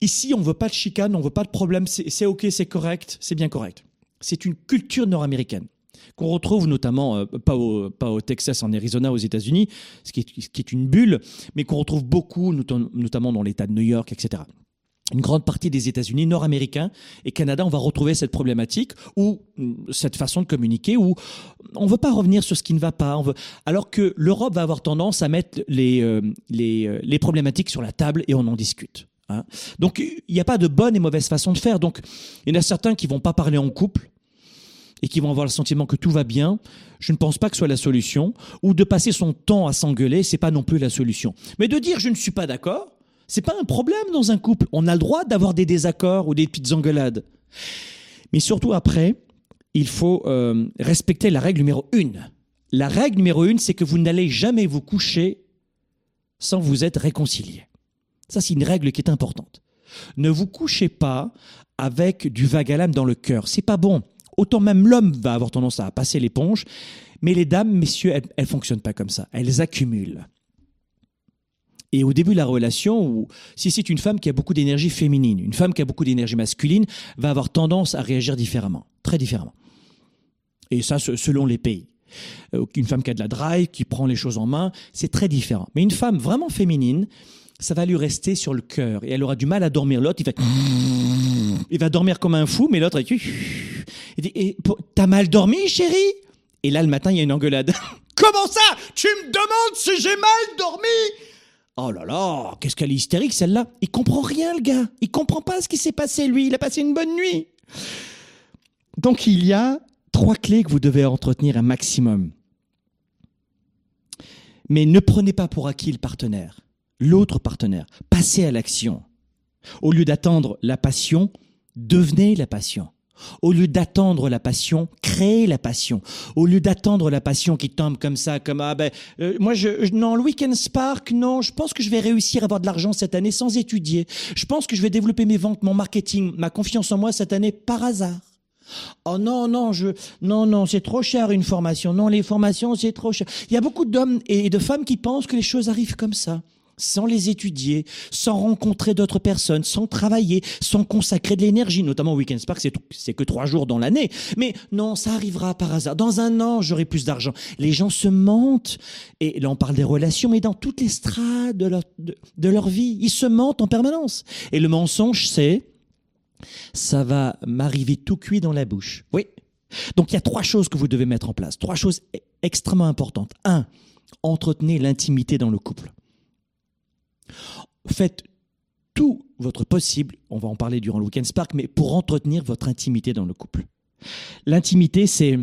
Ici, on veut pas de chicane, on veut pas de problème, c'est ok, c'est correct, c'est bien correct. C'est une culture nord-américaine qu'on retrouve notamment, euh, pas, au, Texas, en Arizona, aux États-Unis, ce, qui est- une bulle, mais qu'on retrouve beaucoup, notam- notamment dans l'État de New York, etc. Une grande partie des États-Unis, nord-américains et Canada, on va retrouver cette problématique ou mm, cette façon de communiquer où on ne veut pas revenir sur ce qui ne va pas. On veut... Alors que l'Europe va avoir tendance à mettre les, euh, les, euh, les problématiques sur la table et on en discute. hein. Donc il n'y a pas de bonne et mauvaise façon de faire. Donc il y en a certains qui vont pas parler en couple et qui vont avoir le sentiment que tout va bien, je ne pense pas que ce soit la solution. Ou de passer son temps à s'engueuler, c'est pas non plus la solution. Mais de dire je ne suis pas d'accord, c'est pas un problème dans un couple. On a le droit d'avoir des désaccords ou des petites engueulades. Mais surtout après, il faut euh, respecter la règle numéro une. La règle numéro une, c'est que vous n'allez jamais vous coucher sans vous être réconcilié. Ça, c'est une règle qui est importante. Ne vous couchez pas avec du vague à l'âme dans le cœur. C'est pas bon. Autant même l'homme va avoir tendance à passer l'éponge, mais les dames, messieurs, elles, elles fonctionnent pas comme ça. Elles accumulent. Et au début de la relation, où, si c'est une femme qui a beaucoup d'énergie féminine, une femme qui a beaucoup d'énergie masculine va avoir tendance à réagir différemment, très différemment. Et ça, se- selon les pays. Euh, Une femme qui a de la drive, qui prend les choses en main, c'est très différent. Mais une femme vraiment féminine, ça va lui rester sur le cœur et elle aura du mal à dormir. L'autre, il va, dormir comme un fou, mais l'autre, il- dit, t'as mal dormi, chérie? Et là, le matin, il y a une engueulade. Comment ça? Tu me demandes si j'ai mal dormi? Oh là là, qu'est-ce qu'elle est hystérique celle-là Il comprend rien, le gars. Il comprend pas ce qui s'est passé, lui. Il a passé une bonne nuit. Donc, il y a trois clés que vous devez entretenir un maximum. Mais ne prenez pas pour acquis le partenaire, l'autre partenaire. Passez à l'action. Au lieu d'attendre la passion, devenez la passion. Au lieu d'attendre la passion, créez la passion. Au lieu d'attendre la passion qui tombe comme ça, comme ah ben euh, moi je je- non le weekend Spark non, je pense que je vais réussir à avoir de l'argent cette année sans étudier. Je pense que je vais développer mes ventes, mon marketing, ma confiance en moi cette année par hasard. Oh non non je non non c'est trop cher une formation. Non les formations c'est trop cher. Il y a beaucoup d'hommes et de femmes qui pensent que les choses arrivent comme ça sans les étudier, sans rencontrer d'autres personnes, sans travailler, sans consacrer de l'énergie, notamment Weekend Spark, c'est, que trois jours dans l'année. Mais non, ça arrivera par hasard. Dans un an, j'aurai plus d'argent. Les gens se mentent. Et là, on parle des relations, mais dans toutes les strates de leur, de leur vie, ils se mentent en permanence. Et le mensonge, c'est, ça va m'arriver tout cuit dans la bouche. Oui. Donc, il y a trois choses que vous devez mettre en place. Trois choses e- extrêmement importantes. Un, entretenez l'intimité dans le couple faites tout votre possible, on va en parler durant le Weekend Spark, mais pour entretenir votre intimité dans le couple. L'intimité, c'est,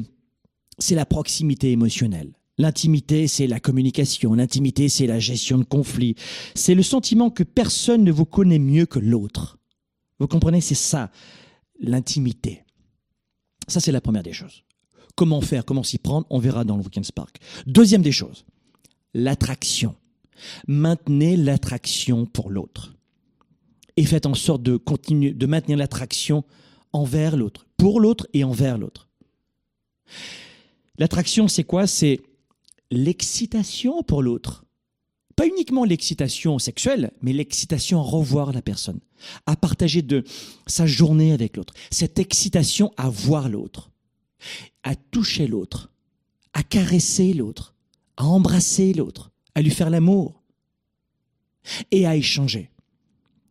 c'est la proximité émotionnelle. L'intimité, c'est la communication. L'intimité, c'est la gestion de conflits. C'est le sentiment que personne ne vous connaît mieux que l'autre. Vous comprenez? C'est ça, l'intimité. Ça, c'est la première des choses. Comment faire, comment s'y prendre, on verra dans le Weekend Spark. Deuxième des choses, l'attraction maintenez l'attraction pour l'autre. Et faites en sorte de continuer, de maintenir l'attraction envers l'autre, pour l'autre et envers l'autre. L'attraction, c'est quoi? C'est l'excitation pour l'autre. Pas uniquement l'excitation sexuelle, mais l'excitation à revoir la personne, à partager de sa journée avec l'autre. Cette excitation à voir l'autre, à toucher l'autre, à caresser l'autre, à embrasser l'autre à lui faire l'amour et à échanger.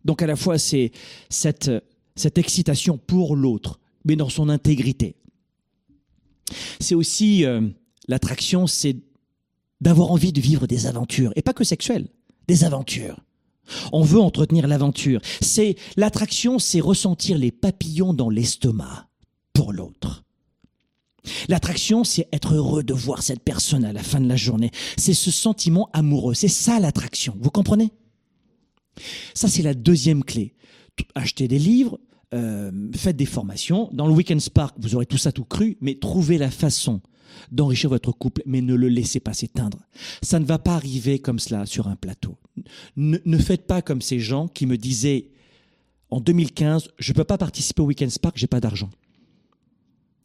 Donc à la fois c'est cette, cette excitation pour l'autre, mais dans son intégrité. C'est aussi euh, l'attraction, c'est d'avoir envie de vivre des aventures, et pas que sexuelles, des aventures. On veut entretenir l'aventure. C'est l'attraction, c'est ressentir les papillons dans l'estomac pour l'autre. L'attraction, c'est être heureux de voir cette personne à la fin de la journée. C'est ce sentiment amoureux. C'est ça l'attraction. Vous comprenez? Ça, c'est la deuxième clé. Achetez des livres, euh, faites des formations. Dans le Weekend Spark, vous aurez tout ça tout cru, mais trouvez la façon d'enrichir votre couple, mais ne le laissez pas s'éteindre. Ça ne va pas arriver comme cela sur un plateau. Ne, ne faites pas comme ces gens qui me disaient en 2015, je ne peux pas participer au Weekend Spark, j'ai pas d'argent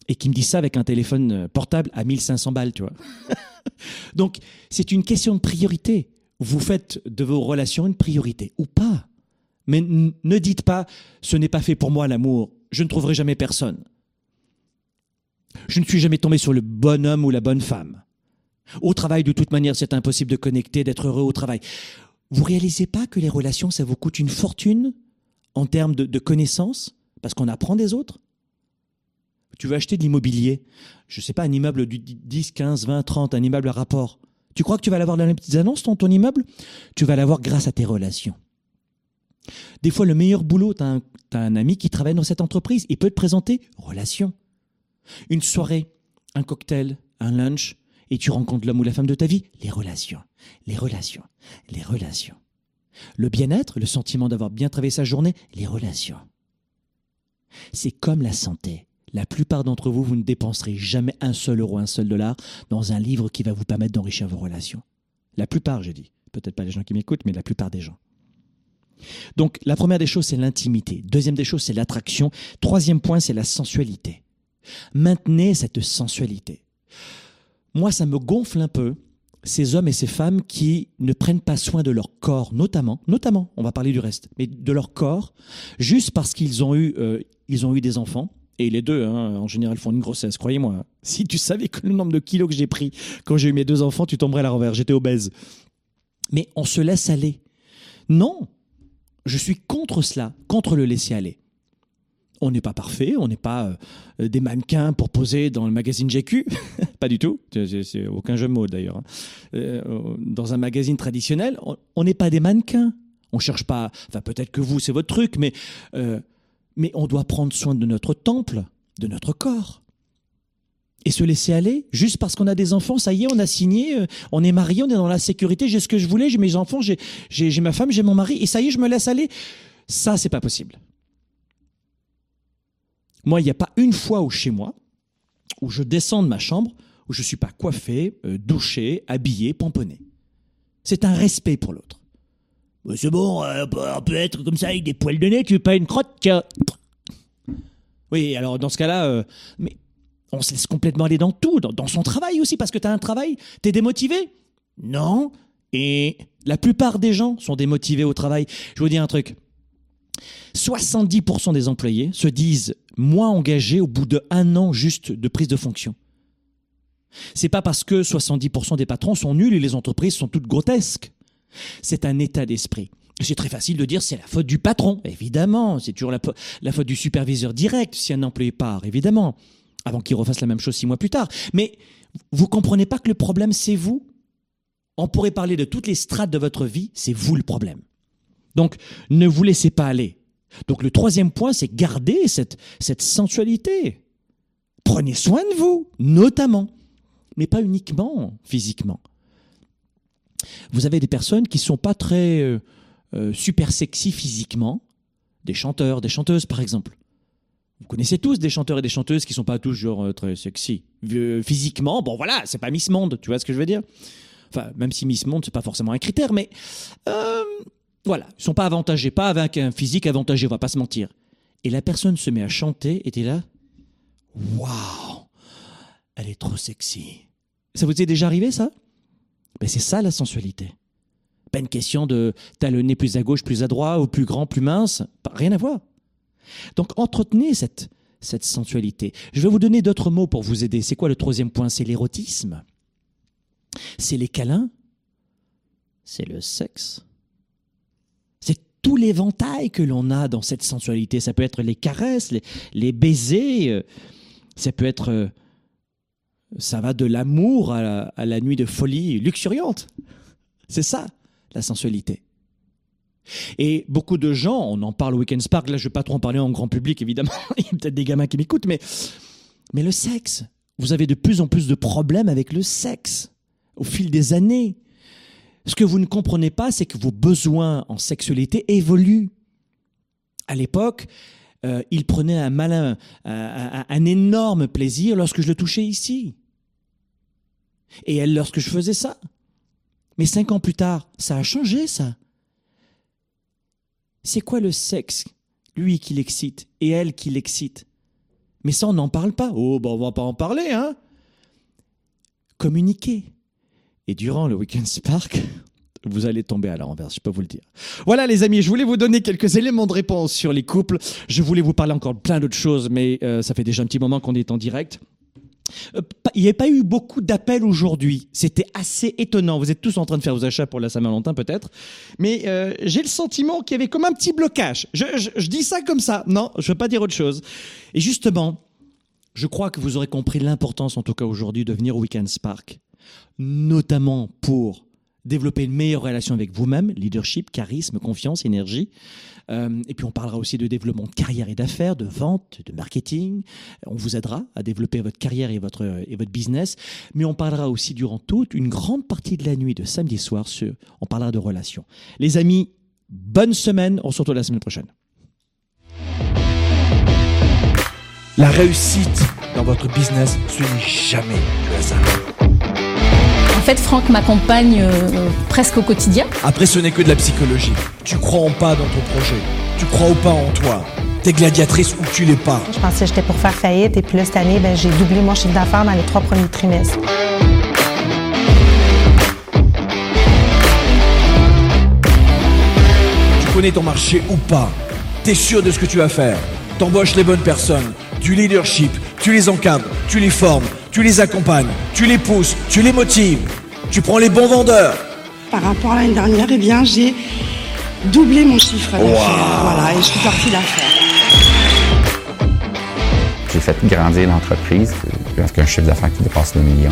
et qui me dit ça avec un téléphone euh, portable à 1500 balles, tu vois. Donc, c'est une question de priorité. Vous faites de vos relations une priorité ou pas. Mais ne dites pas, ce n'est pas fait pour moi l'amour, je ne trouverai jamais personne. Je ne suis jamais tombé sur le bon homme ou la bonne femme. Au travail, de toute manière, c'est impossible de connecter, d'être heureux au travail. Vous réalisez pas que les relations, ça vous coûte une fortune en termes de, de connaissances, parce qu'on apprend des autres? Tu veux acheter de l'immobilier, je sais pas, un immeuble du 10, 15, 20, 30, un immeuble à rapport. Tu crois que tu vas l'avoir dans les petites annonces, ton, ton immeuble? Tu vas l'avoir grâce à tes relations. Des fois, le meilleur boulot, tu as, un ami qui travaille dans cette entreprise, il peut te présenter relations. Une soirée, un cocktail, un lunch, et tu rencontres l'homme ou la femme de ta vie, les relations, les relations, les relations. Le bien-être, le sentiment d'avoir bien travaillé sa journée, les relations. C'est comme la santé. La plupart d'entre vous, vous ne dépenserez jamais un seul euro, un seul dollar dans un livre qui va vous permettre d'enrichir vos relations. La plupart, j'ai dit. Peut-être pas les gens qui m'écoutent, mais la plupart des gens. Donc, la première des choses, c'est l'intimité. Deuxième des choses, c'est l'attraction. Troisième point, c'est la sensualité. Maintenez cette sensualité. Moi, ça me gonfle un peu ces hommes et ces femmes qui ne prennent pas soin de leur corps, notamment, notamment, on va parler du reste, mais de leur corps, juste parce qu'ils ont eu, euh, ont eu des enfants. Et les deux, hein, en général, font une grossesse, croyez-moi. Si tu savais que le nombre de kilos que j'ai pris quand j'ai eu mes deux enfants, tu tomberais à la. J'étais obèse. Mais on se laisse aller. Non, je suis contre cela, contre le laisser aller. On n'est pas parfait, on n'est pas euh, des mannequins pour poser dans le magazine GQ, pas du tout, c'est aucun jeu de mots d'ailleurs. hein. Euh, dans un magazine traditionnel, on- n'est pas des mannequins. On cherche pas, enfin peut-être que vous c'est votre truc, mais, euh, mais on doit prendre soin de notre temple, de notre corps. Et se laisser aller, juste parce qu'on a des enfants, ça y est, on a signé, euh, on est marié, on est dans la sécurité, j'ai ce que je voulais, j'ai mes enfants, j'ai ma femme, j'ai mon mari, et ça y est, je me laisse aller. Ça, c'est pas possible. Moi, il n'y a pas une fois où chez moi, où je descends de ma chambre, où je ne suis pas coiffé, euh, douché, habillé, pomponné. C'est un respect pour l'autre. C'est bon, euh, on peut- être comme ça avec des poils de nez, tu veux pas une crotte. Oui, alors dans ce cas-là, euh, mais on se laisse complètement aller dans tout, dans, dans son travail aussi, parce que tu as un travail, tu es démotivé? Non. Et la plupart des gens sont démotivés au travail. Je vous dis un truc. 70% des employés se disent moins engagés au bout de un an juste de prise de fonction. C'est pas parce que 70% des patrons sont nuls et les entreprises sont toutes grotesques. C'est un état d'esprit. C'est très facile de dire c'est la faute du patron. Évidemment, c'est toujours la, faute du superviseur direct si un employé part, évidemment, avant qu'il refasse la même chose six mois plus tard. Mais vous comprenez pas que le problème c'est vous? On pourrait parler de toutes les strates de votre vie, c'est vous le problème. Donc, ne vous laissez pas aller. Donc, le troisième point, c'est garder cette sensualité. Prenez soin de vous, notamment, mais pas uniquement physiquement. Vous avez des personnes qui sont pas très euh, euh, super sexy physiquement, des chanteurs, des chanteuses par exemple. Vous connaissez tous des chanteurs et des chanteuses qui sont pas toujours euh, très sexy Euh, physiquement. Bon voilà, c'est pas Miss Monde, tu vois ce que je veux dire? Enfin, même si Miss Monde c'est pas forcément un critère, mais voilà, ils sont pas avantagés, pas avec un physique avantagé, on va pas se mentir. Et la personne se met à chanter et t'es là, waouh, elle est trop sexy. Ça vous est déjà arrivé ça? Ben, c'est ça la sensualité. Pas une question de t'as le nez plus à gauche, plus à droite, ou plus grand, plus mince. Rien à voir. Donc entretenez cette, cette sensualité. Je vais vous donner d'autres mots pour vous aider. C'est quoi le troisième point? C'est l'érotisme. C'est les câlins. C'est le sexe. C'est tout l'éventail que l'on a dans cette sensualité. Ça peut être les caresses, les, les baisers. euh, Ça peut être... ça va de l'amour à la, nuit de folie luxuriante. C'est ça, la sensualité. Et beaucoup de gens, on en parle au Weekend Spark, là je ne vais pas trop en parler en grand public évidemment, il y a peut-être des gamins qui m'écoutent, mais, mais le sexe, vous avez de plus en plus de problèmes avec le sexe au fil des années. Ce que vous ne comprenez pas, c'est que vos besoins en sexualité évoluent. À l'époque, euh, il prenait un malin, un énorme plaisir lorsque je le touchais ici. Et elle lorsque je faisais ça. Mais cinq ans plus tard, ça a changé, ça. C'est quoi le sexe Lui qui l'excite et elle qui l'excite? Mais ça, on n'en parle pas. Oh, ben on va pas en parler, hein Communiquer. Et durant le Weekend Spark, vous allez tomber à l'envers, je peux vous le dire. Voilà les amis, je voulais vous donner quelques éléments de réponse sur les couples. Je voulais vous parler encore plein d'autres choses, mais euh, ça fait déjà un petit moment qu'on est en direct. Euh, Il n'y a pas eu beaucoup d'appels aujourd'hui. C'était assez étonnant. Vous êtes tous en train de faire vos achats pour la Saint-Valentin peut-être. Mais euh, j'ai le sentiment qu'il y avait comme un petit blocage. Je, je- je dis ça comme ça. Non, je ne veux pas dire autre chose. Et justement, je crois que vous aurez compris l'importance en tout cas aujourd'hui de venir au Weekend Spark. Notamment pour développer une meilleure relation avec vous-même, leadership, charisme, confiance, énergie. Euh, et puis on parlera aussi de développement de carrière et d'affaires, de vente, de marketing. On vous aidera à développer votre carrière et votre, et votre business. Mais on parlera aussi durant toute une grande partie de la nuit de samedi soir, on parlera de relations. Les amis, bonne semaine. On se retrouve la semaine prochaine. La réussite dans votre business, ce n'est jamais du hasard. En fait, Franck m'accompagne euh, presque au quotidien. Après, ce n'est que de la psychologie. Tu crois en pas dans ton projet. Tu crois ou pas en toi. T'es gladiatrice ou tu l'es pas. Je pensais que j'étais pour faire faillite et puis là, cette année, ben, j'ai doublé mon chiffre d'affaires dans les trois premiers trimestres. Tu connais ton marché ou pas. T'es sûr de ce que tu vas faire. T'embauches les bonnes personnes. Du leadership. Tu les encadres. Tu les formes. Tu les accompagnes. Tu les pousses. Tu les motives. Tu prends les bons vendeurs. Par rapport à l'année dernière, eh bien, j'ai doublé mon chiffre d'affaires. Voilà, et je suis partie d'affaires. fait grandir l'entreprise avec un chiffre d'affaires qui dépasse le million.